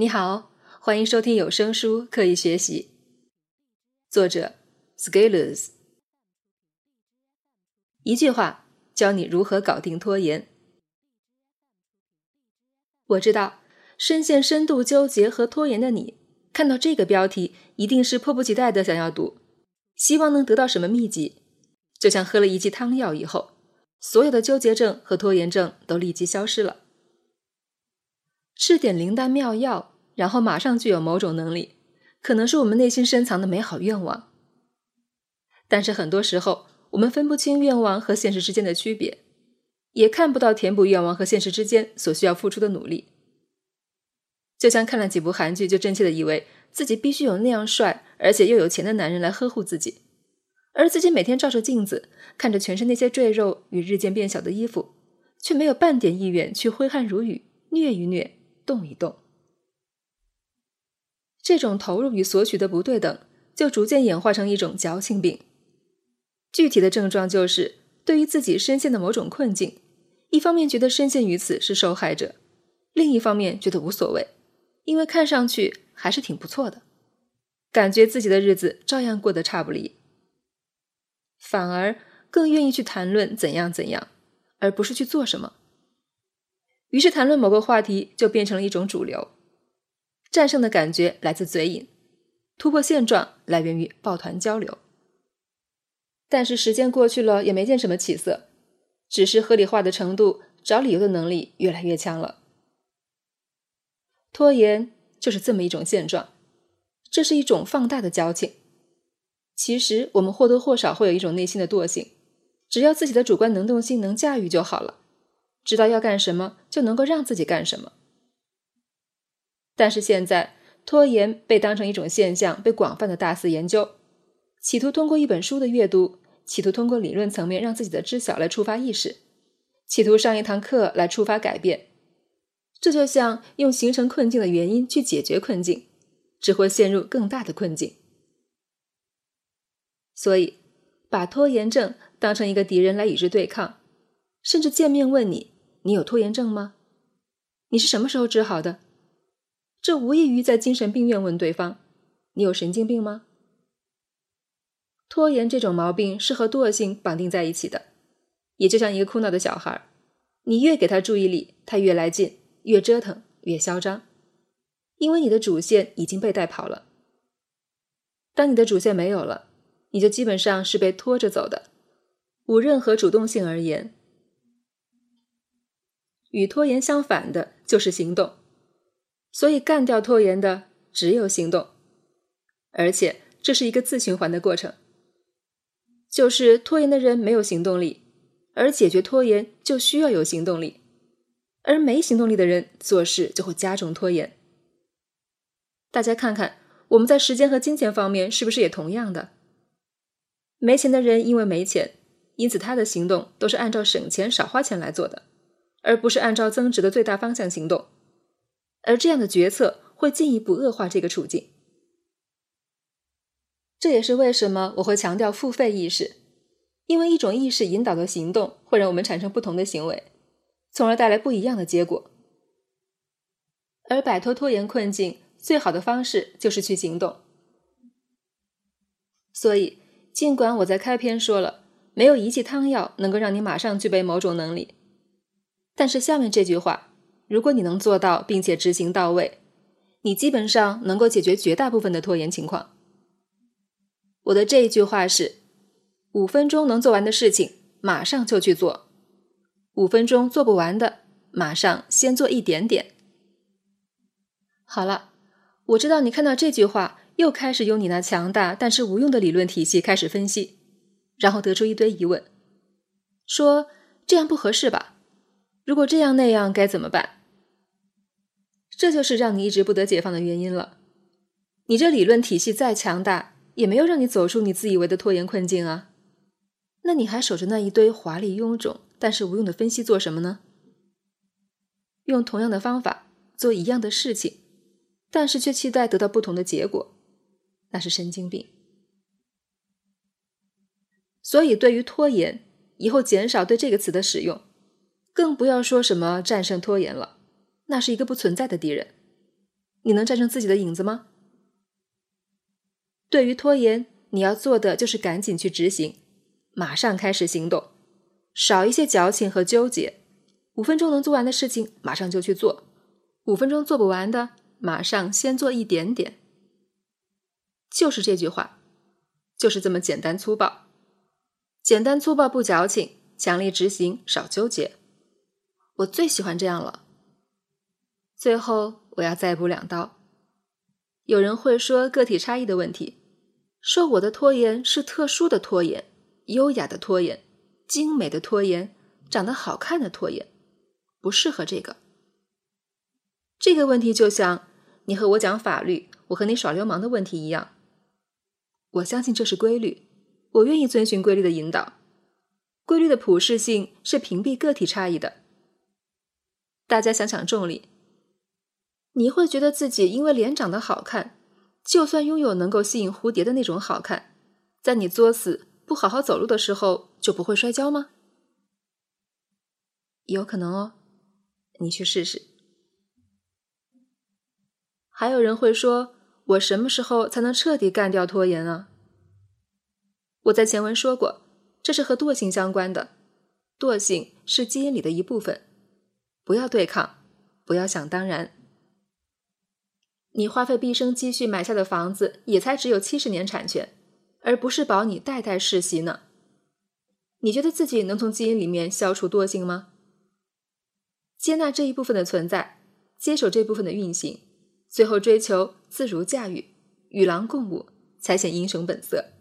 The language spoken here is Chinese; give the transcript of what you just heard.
你好，欢迎收听有声书《刻意学习》，作者 Scalers。一句话教你如何搞定拖延。我知道，深陷深度纠结和拖延的你，看到这个标题，一定是迫不及待的想要读，希望能得到什么秘籍，就像喝了一剂汤药以后，所有的纠结症和拖延症都立即消失了。吃点灵丹妙药，然后马上具有某种能力，可能是我们内心深藏的美好愿望。但是很多时候，我们分不清愿望和现实之间的区别，也看不到填补愿望和现实之间所需要付出的努力。就像看了几部韩剧，就真切的以为自己必须有那样帅而且又有钱的男人来呵护自己，而自己每天照着镜子，看着全身那些赘肉与日渐变小的衣服，却没有半点意愿去挥汗如雨，虐一虐。动一动，这种投入与索取的不对等，就逐渐演化成一种矫情病。具体的症状就是，对于自己深陷的某种困境，一方面觉得深陷于此是受害者，另一方面觉得无所谓，因为看上去还是挺不错的，感觉自己的日子照样过得差不离，反而更愿意去谈论怎样怎样，而不是去做什么。于是谈论某个话题就变成了一种主流，战胜的感觉来自嘴瘾，突破现状来源于抱团交流。但是时间过去了也没见什么起色，只是合理化的程度、找理由的能力越来越强了。拖延就是这么一种现状，这是一种放大的矫情。其实我们或多或少会有一种内心的惰性，只要自己的主观能动性能驾驭就好了。知道要干什么，就能够让自己干什么。但是现在，拖延被当成一种现象，被广泛的大肆研究，企图通过一本书的阅读，企图通过理论层面让自己的知晓来触发意识，企图上一堂课来触发改变。这就像用形成困境的原因去解决困境，只会陷入更大的困境。所以，把拖延症当成一个敌人来与之对抗，甚至见面问你。你有拖延症吗？你是什么时候治好的？这无异于在精神病院问对方：“你有神经病吗？”拖延这种毛病是和惰性绑定在一起的，也就像一个哭闹的小孩，你越给他注意力，他越来劲，越折腾越嚣张，因为你的主线已经被带跑了。当你的主线没有了，你就基本上是被拖着走的，无任何主动性而言。与拖延相反的就是行动，所以干掉拖延的只有行动，而且这是一个自循环的过程。就是拖延的人没有行动力，而解决拖延就需要有行动力，而没行动力的人做事就会加重拖延。大家看看，我们在时间和金钱方面是不是也同样的？没钱的人因为没钱，因此他的行动都是按照省钱少花钱来做的。而不是按照增值的最大方向行动，而这样的决策会进一步恶化这个处境。这也是为什么我会强调付费意识，因为一种意识引导的行动会让我们产生不同的行为，从而带来不一样的结果。而摆脱拖延困境最好的方式就是去行动。所以，尽管我在开篇说了，没有一剂汤药能够让你马上具备某种能力。但是下面这句话，如果你能做到并且执行到位，你基本上能够解决绝大部分的拖延情况。我的这一句话是：五分钟能做完的事情，马上就去做；五分钟做不完的，马上先做一点点。好了，我知道你看到这句话，又开始用你那强大但是无用的理论体系开始分析，然后得出一堆疑问，说这样不合适吧？如果这样那样该怎么办？这就是让你一直不得解放的原因了。你这理论体系再强大，也没有让你走出你自以为的拖延困境啊。那你还守着那一堆华丽臃肿但是无用的分析做什么呢？用同样的方法做一样的事情，但是却期待得到不同的结果，那是神经病。所以，对于拖延，以后减少对这个词的使用。更不要说什么战胜拖延了，那是一个不存在的敌人。你能战胜自己的影子吗？对于拖延，你要做的就是赶紧去执行，马上开始行动，少一些矫情和纠结。五分钟能做完的事情，马上就去做；五分钟做不完的，马上先做一点点。就是这句话，就是这么简单粗暴，简单粗暴不矫情，强力执行少纠结。我最喜欢这样了。最后，我要再补两刀。有人会说个体差异的问题，说我的拖延是特殊的拖延，优雅的拖延，精美的拖延，长得好看的拖延，不适合这个。这个问题就像你和我讲法律，我和你耍流氓的问题一样。我相信这是规律，我愿意遵循规律的引导。规律的普适性是屏蔽个体差异的。大家想想重力。你会觉得自己因为脸长得好看，就算拥有能够吸引蝴蝶的那种好看，在你作死不好好走路的时候就不会摔跤吗？有可能哦，你去试试。还有人会说，我什么时候才能彻底干掉拖延啊？我在前文说过，这是和惰性相关的，惰性是基因里的一部分，不要对抗，不要想当然。你花费毕生积蓄买下的房子，也才只有七十年产权，而不是保你代代世袭呢。你觉得自己能从基因里面消除惰性吗？接纳这一部分的存在，接手这部分的运行，最后追求自如驾驭，与狼共舞，才显英雄本色。